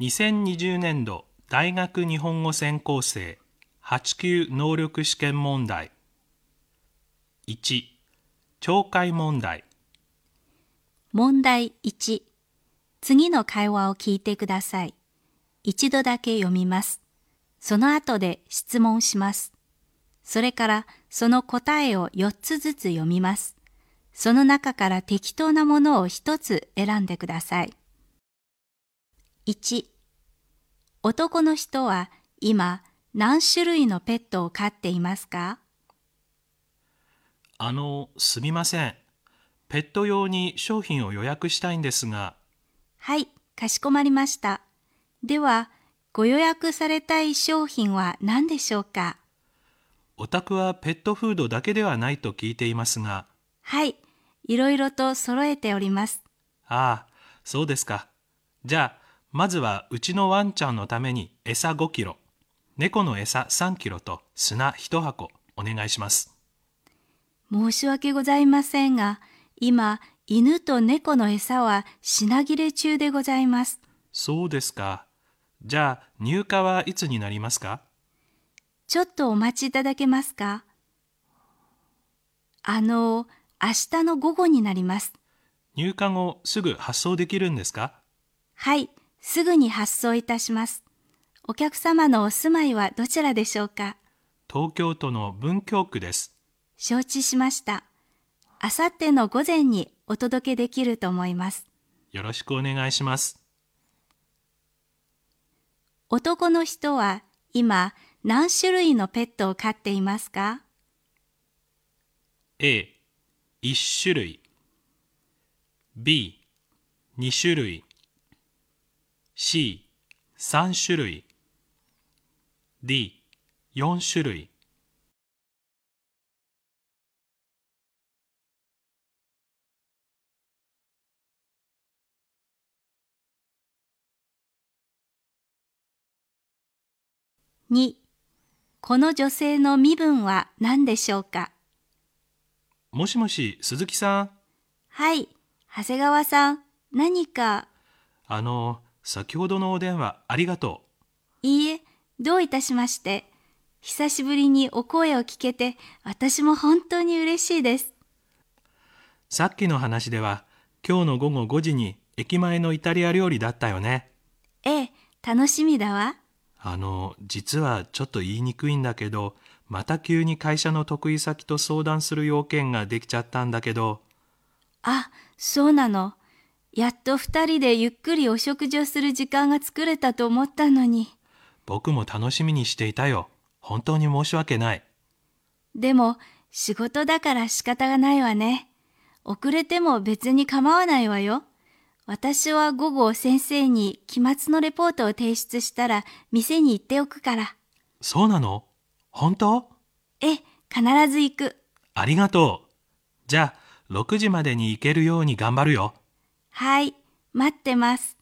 2020年度大学日本語専攻生8級能力試験問題1懲戒問題問題1次の会話を聞いてください。一度だけ読みます。その後で質問します。それからその答えを4つずつ読みます。その中から適当なものを1つ選んでください。1男の人は今何種類のペットを飼っていますか？あのすみません。ペット用に商品を予約したいんですが。はい、かしこまりました。では、ご予約されたい商品は何でしょうか？お宅はペットフードだけではないと聞いていますが。はい、いろいろと揃えております。ああそうですか。じゃあまずはうちのワンちゃんのために餌5キロ猫の餌3キロと砂1箱お願いします。申し訳ございませんが、今、犬と猫の餌は品切れ中でございます。そうですか。じゃあ入荷はいつになりますか？ちょっとお待ちいただけますか？あの、明日の午後になります。入荷後すぐ発送できるんですか？はい、すぐに発送いたします。お客様のお住まいはどちらでしょうか？東京都の文京区です承知しました。あさっての午前にお届けできると思います。よろしくお願いします男の人は今何種類のペットを飼っていますか？A 1種類 B 2種類 C 3種類。D 4種類。2この女性の身分は何でしょうか？もしもし鈴木さん？はい、長谷川さん、何か、あの先ほどのお電話ありがといいえ、どういたしまして。久しぶりにお声を聞けて、私も本当に嬉しいです。うさっきの話では今日の午後5時に駅前のイタリア料理だったよねええ、楽しみだわ。あの実はちょっと言いにくいんだけどまた急に会社の得意先と相談する要件ができちゃったんだけどあ、そうなの。やっと二人でゆっくりお食事をする時間が作れたと思ったのに。僕も楽しみにしていたよ本当に申し訳ないでも、仕事だから仕方がないわね。遅れても別に構わないわよ。私は午後先生に期末のレポートを提出したら店に行っておくから。そうなの？本当？ええ、必ず行く。ありがとうじゃあ6時までに行けるように頑張るよはい、待ってます。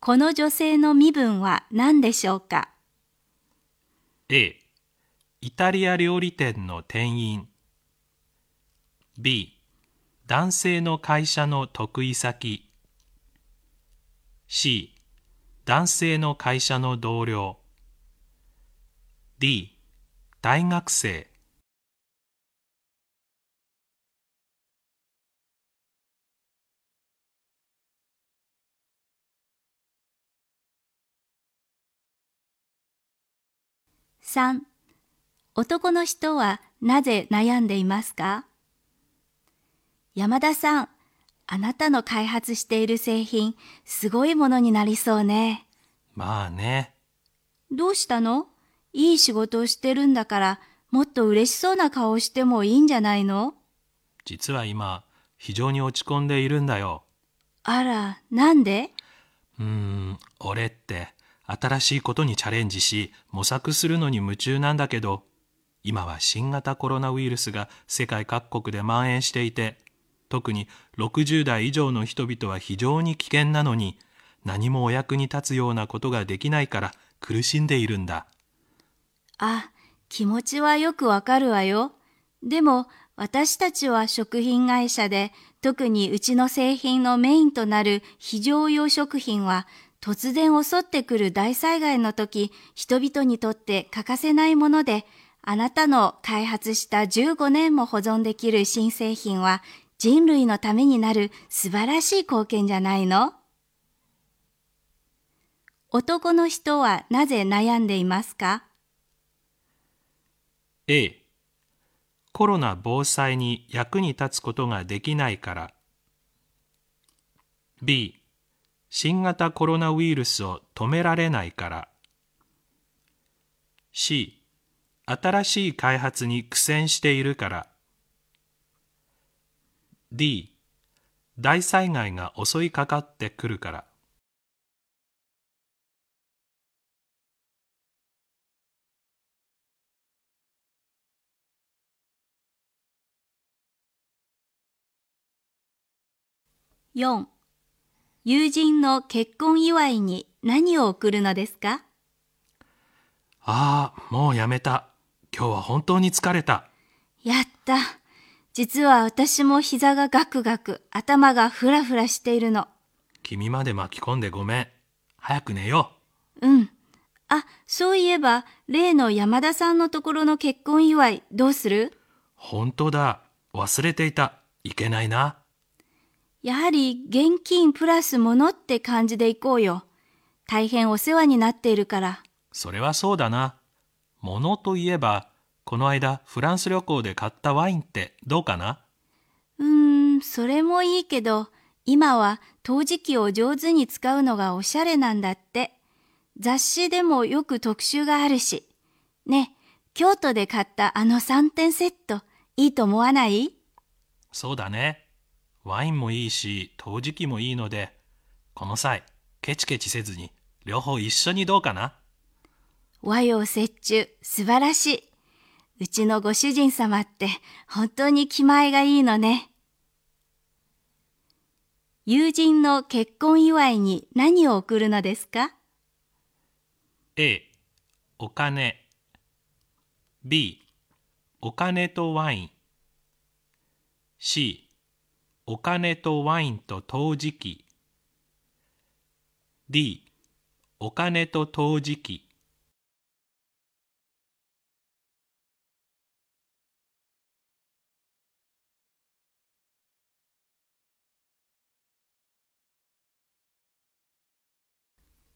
この女性の身分は何でしょうか？A イタリア料理店の店員。B 男性の会社の得意先。C 男性の会社の同僚。D 大学生。3男の人はなぜ悩んでいますか？山田さん、あなたの開発している製品、すごいものになりそうね。まあね。どうしたの？いい仕事をしてるんだから、もっと嬉しそうな顔をしてもいいんじゃないの？実は今非常に落ち込んでいるんだよ。あら、なんで？うーん俺って新しいことにチャレンジし模索するのに夢中なんだけど今は新型コロナウイルスが世界各国で蔓延していて特に60代以上の人々は非常に危険なのに何もお役に立つようなことができないから苦しんでいるんだあ、気持ちはよくわかるわよ。でも、私たちは食品会社で特にうちの製品のメインとなる非常用食品は突然襲ってくる大災害の時、人々にとって欠かせないもので、あなたの開発した15年も保存できる新製品は人類のためになる素晴らしい貢献じゃないの？男の人はなぜ悩んでいますか？A コロナ防災に役に立つことができないから。B 新型コロナウイルスを止められないから。C 新しい開発に苦戦しているから。D 大災害が襲いかかってくるから。4友人の結婚祝いに何を贈るのですか？ああもうやめた。今日は本当に疲れた。やった。実は私も膝がガクガク、頭がフラフラしているの。君まで巻き込んでごめん。早く寝よう。ん。あ、そういえば、例の山田さんのところの結婚祝い、どうする？う本当だ。忘れていた。いけないなやはり現金プラス物って感じでいこうよ。大変お世話になっているから。それはそうだな。ものといえば、この間フランス旅行で買ったワインってどうかな？うーん、それもいいけど、今は陶磁器を上手に使うのがおしゃれなんだって。雑誌でもよく特集があるし。ね、京都で買ったあの3点セット、いいと思わない？そうだね。ワインもいいし、陶磁器もいいので、この際、ケチケチせずに、両方一緒にどうかな？和洋折衷、素晴らしい。うちのご主人様って本当に気前がいいのね。友人の結婚祝いに何を贈るのですか？A、お金 B、お金とワイン C、お金とワインと陶磁器 D、お金と陶磁器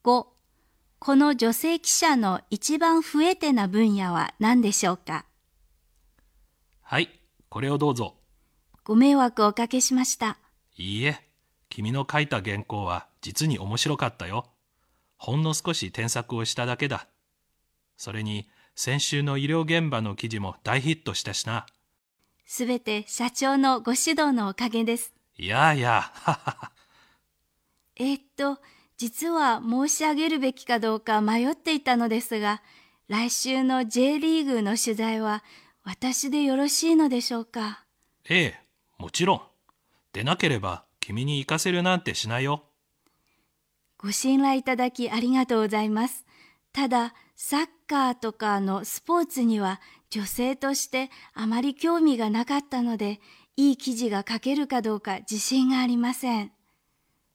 5. この女性記者の一番不得手な分野は何でしょうか？はい、これをどうぞ。ご迷惑をおかけしました。いいえ、君の書いた原稿は実に面白かったよ。ほんの少し添削をしただけだ。それに、先週の医療現場の記事も大ヒットしたしな。すべて社長のご指導のおかげです。いやいや。えーっと、実は申し上げるべきかどうか迷っていたのですが、来週の J リーグの取材は私でよろしいのでしょうか？ええ、もちろん。でなければ君に行かせるなんてしないよ。ご信頼いただきありがとうございます。ただ、サッカーとかのスポーツには女性としてあまり興味がなかったので、いい記事が書けるかどうか自信がありません。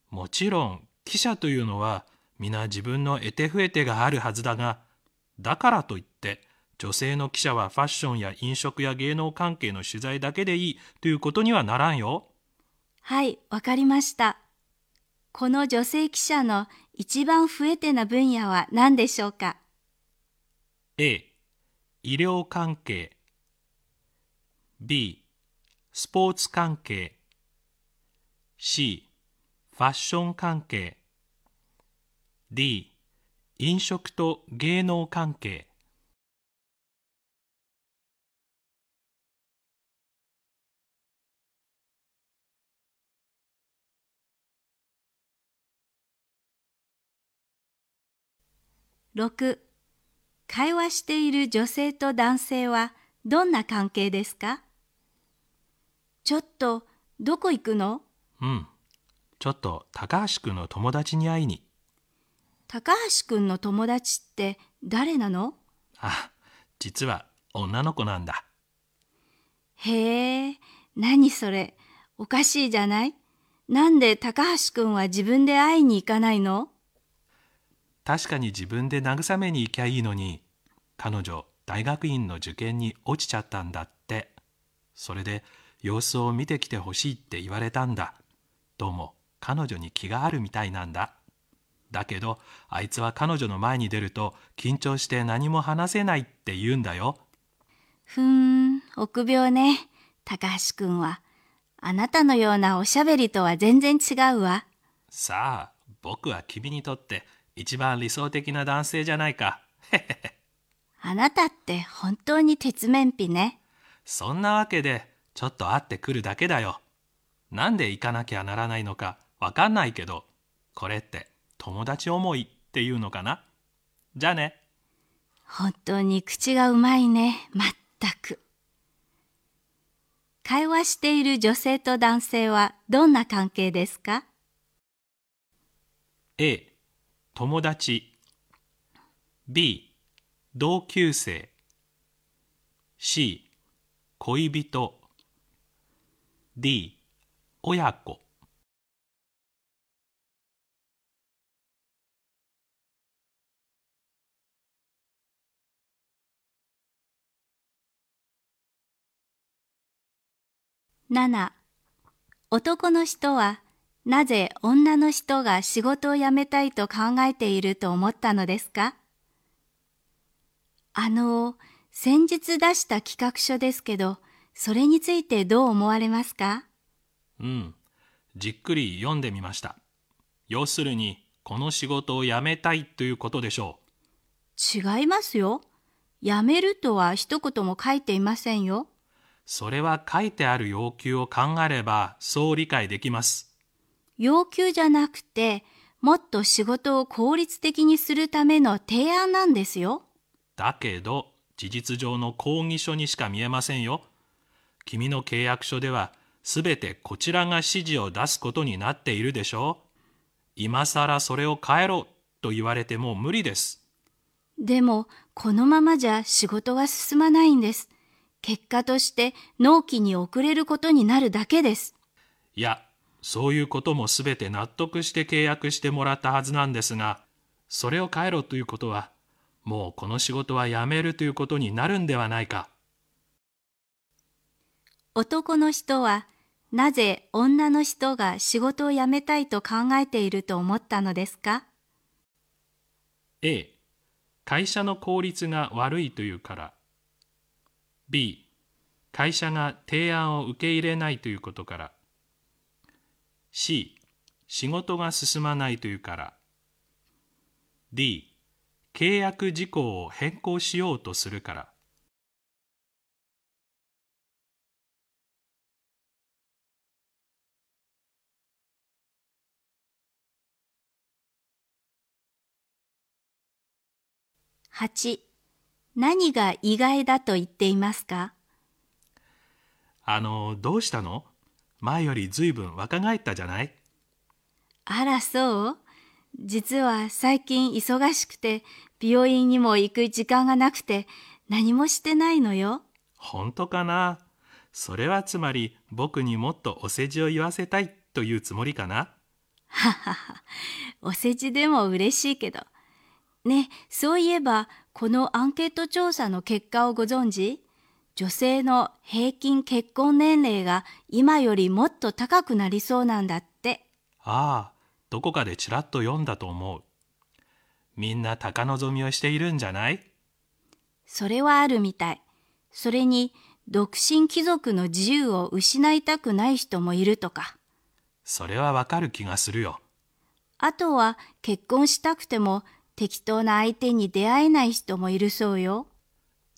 もちろん、記者というのは皆自分の得手不得手があるはずだが、だからといって、女性の記者はファッションや飲食や芸能関係の取材だけでいいということにはならんよ。はい、わかりました。この女性記者の一番不得手な分野は何でしょうか？A、医療関係。B、スポーツ関係。C、ファッション関係。D、飲食と芸能関係6会話している女性と男性はどんな関係ですか？ちょっとどこ行くの？うん。ちょっと高橋くんの友達に会いに。高橋くんの友達って誰なの？あ、実は女の子なんだ。へえ、何それ？おかしいじゃない？なんで高橋くんは自分で会いに行かないの？確かに自分で慰めに行きゃいいのに彼女大学院の受験に落ちちゃったんだって。それで様子を見てきてほしいって言われたんだ。どうも彼女に気があるみたいなんだ。だけどあいつは彼女の前に出ると緊張して何も話せないって言うんだよ。ふーん、臆病ね、高橋くんは。あなたのようなおしゃべりとは全然違うわ。さあ僕は君にとって一番理想的な男性じゃないか。あなたって本当に鉄面皮ね。そんなわけでちょっと会ってくるだけだよ。なんで行かなきゃならないのかわかんないけどこれって友達思いっていうのかな？じゃあね。本当に口がうまいね、まったく。会話している女性と男性はどんな関係ですか？A 友達。B 同級生。C 恋人。D 親子。7男の人はなぜ女の人が仕事を辞めたいと考えていると思ったのですか？あの、先日出した企画書ですけど、それについてどう思われますか？うんじっくり読んでみました。要するにこの仕事を辞めたいということでしょう。違いますよ。辞めるとは一言も書いていませんよ。それは書いてある要求を考えればそう理解できます要求じゃなくて、もっと仕事を効率的にするための提案なんですよ。だけど事実上の抗議書にしか見えませんよ君の契約書ではすべてこちらが指示を出すことになっているでしょう今さらそれを変えろと言われても無理ですでも、このままじゃ仕事が進まないんです。結果として納期に遅れることになるだけです。いやそういうこともすべて納得して契約してもらったはずなんですがそれを変えろということはもうこの仕事は辞めるということになるんではないか。男の人はなぜ女の人が仕事を辞めたいと考えていると思ったのですか？A 会社の効率が悪いというから。B 会社が提案を受け入れないということから C 仕事が進まないというから。D 契約事項を変更しようとするから。8何が意外だと言っていますか？あのどうしたの？前よりずいぶん若返ったじゃない？あらそう。実は最近忙しくて美容院にも行く時間がなくて何もしてないのよ。本当かな？それはつまり僕にもっとお世辞を言わせたいというつもりかな？ははは、お世辞でも嬉しいけど。ね、そういえば、このアンケート調査の結果をご存知？女性の平均結婚年齢が今よりもっと高くなりそうなんだって。ああどこかでちらっと読んだと思うみんな高望みをしているんじゃない？それはあるみたい。それに、独身貴族の自由を失いたくない人もいるとか。それはわかる気がするよあとは結婚したくても適当な相手に出会えない人もいるそうよ。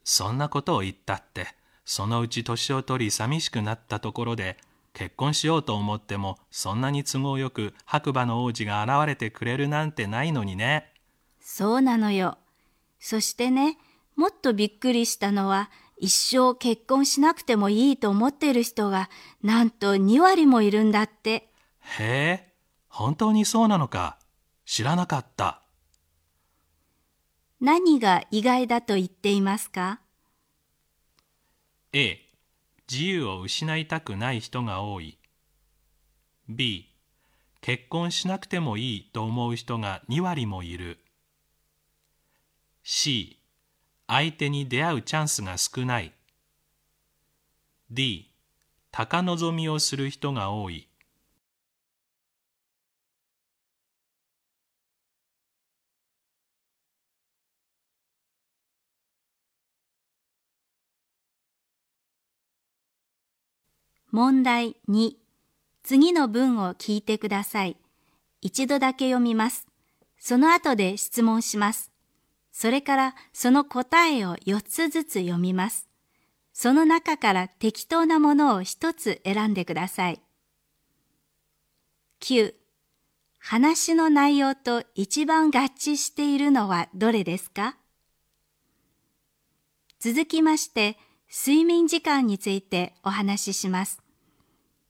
そんなことを言ったってそのうち年を取り寂しくなったところで結婚しようと思ってもそんなに都合よく白馬の王子が現れてくれるなんてないのにねそうなのよ。そしてね、もっとびっくりしたのは、一生結婚しなくてもいいと思っている人が、なんと2割もいるんだって。へえ本当にそうなのか知らなかった何が意外だと言っていますか？A. 自由を失いたくない人が多い。B. 結婚しなくてもいいと思う人が2割もいる。C. 相手に出会うチャンスが少ない。D. 高望みをする人が多い。問題2次の文を聞いてください。一度だけ読みます。その後で質問します。それからその答えを4つずつ読みます。その中から適当なものを1つ選んでください。9. 話の内容と一番合致しているのはどれですか？続きまして、睡眠時間についてお話しします。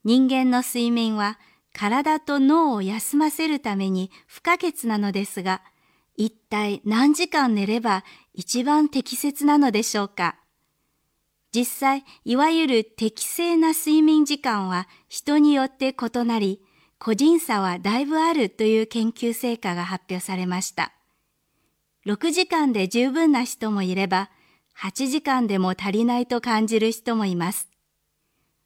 人間の睡眠は体と脳を休ませるために不可欠なのですが、一体何時間寝れば一番適切なのでしょうか？実際、いわゆる適正な睡眠時間は人によって異なり、個人差はだいぶあるという研究成果が発表されました。6時間で十分な人もいれば、8時間でも足りないと感じる人もいます。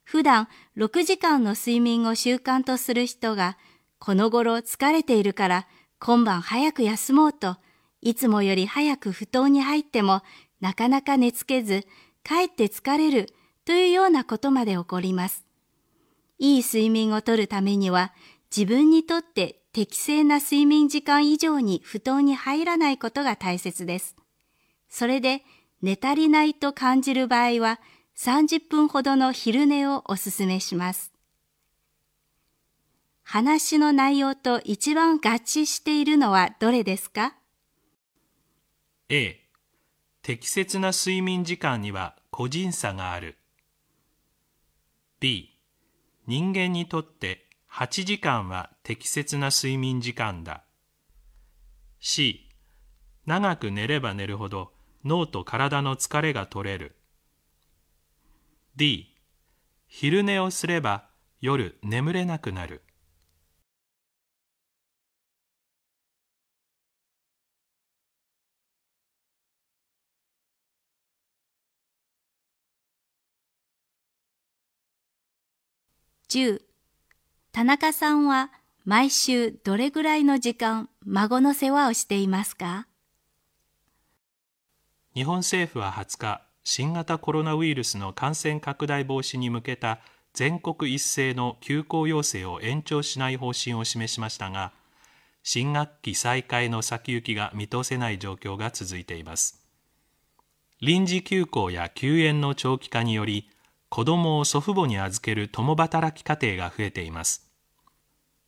普段6時間の睡眠を習慣とする人が、この頃疲れているから今晩早く休もうと、いつもより早く布団に入ってもなかなか寝つけず、かえって疲れるというようなことまで起こります。いい睡眠をとるためには、自分にとって適正な睡眠時間以上に布団に入らないことが大切です。それで、寝足りないと感じる場合は、30分ほどの昼寝をおすすめします。話の内容と一番合致しているのはどれですか？A 適切な睡眠時間には個人差がある。B 人間にとって8時間は適切な睡眠時間だ。C 長く寝れば寝るほど脳と体の疲れが取れる。D 昼寝をすれば夜眠れなくなる。10田中さんは毎週どれぐらいの時間孫の世話をしていますか？日本政府は20日新型コロナウイルスの感染拡大防止に向けた全国一斉の休校要請を延長しない方針を示しましたが新学期再開の先行きが見通せない状況が続いています。臨時休校や休園の長期化により子どもを祖父母に預ける共働き家庭が増えています。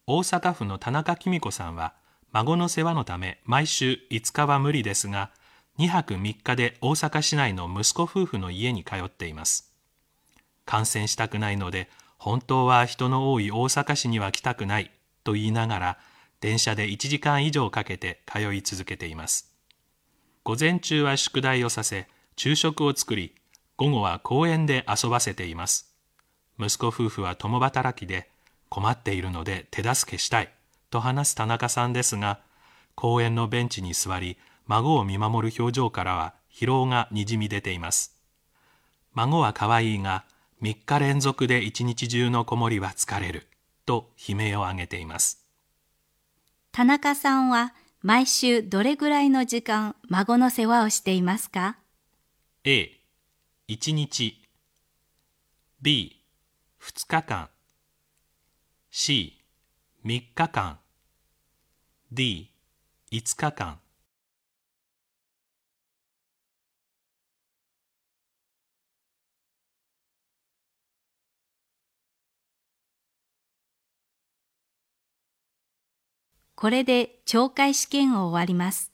大阪府の田中紀子さんは孫の世話のため毎週5日は無理ですが2泊3日で大阪市内の息子夫婦の家に通っています。感染したくないので本当は人の多い大阪市には来たくないと言いながら電車で1時間以上かけて通い続けています。午前中は宿題をさせ昼食を作り午後は公園で遊ばせています。息子夫婦は共働きで困っているので手助けしたいと話す田中さんですが公園のベンチに座り孫を見守る表情からは疲労がにじみ出ています。孫は可愛いが3日連続で一日中の子守りは疲れると悲鳴を上げています。田中さんは毎週どれぐらいの時間孫の世話をしていますか？A 1日。B 2日間。C 3日間。D 5日間これで懲戒試験を終わります。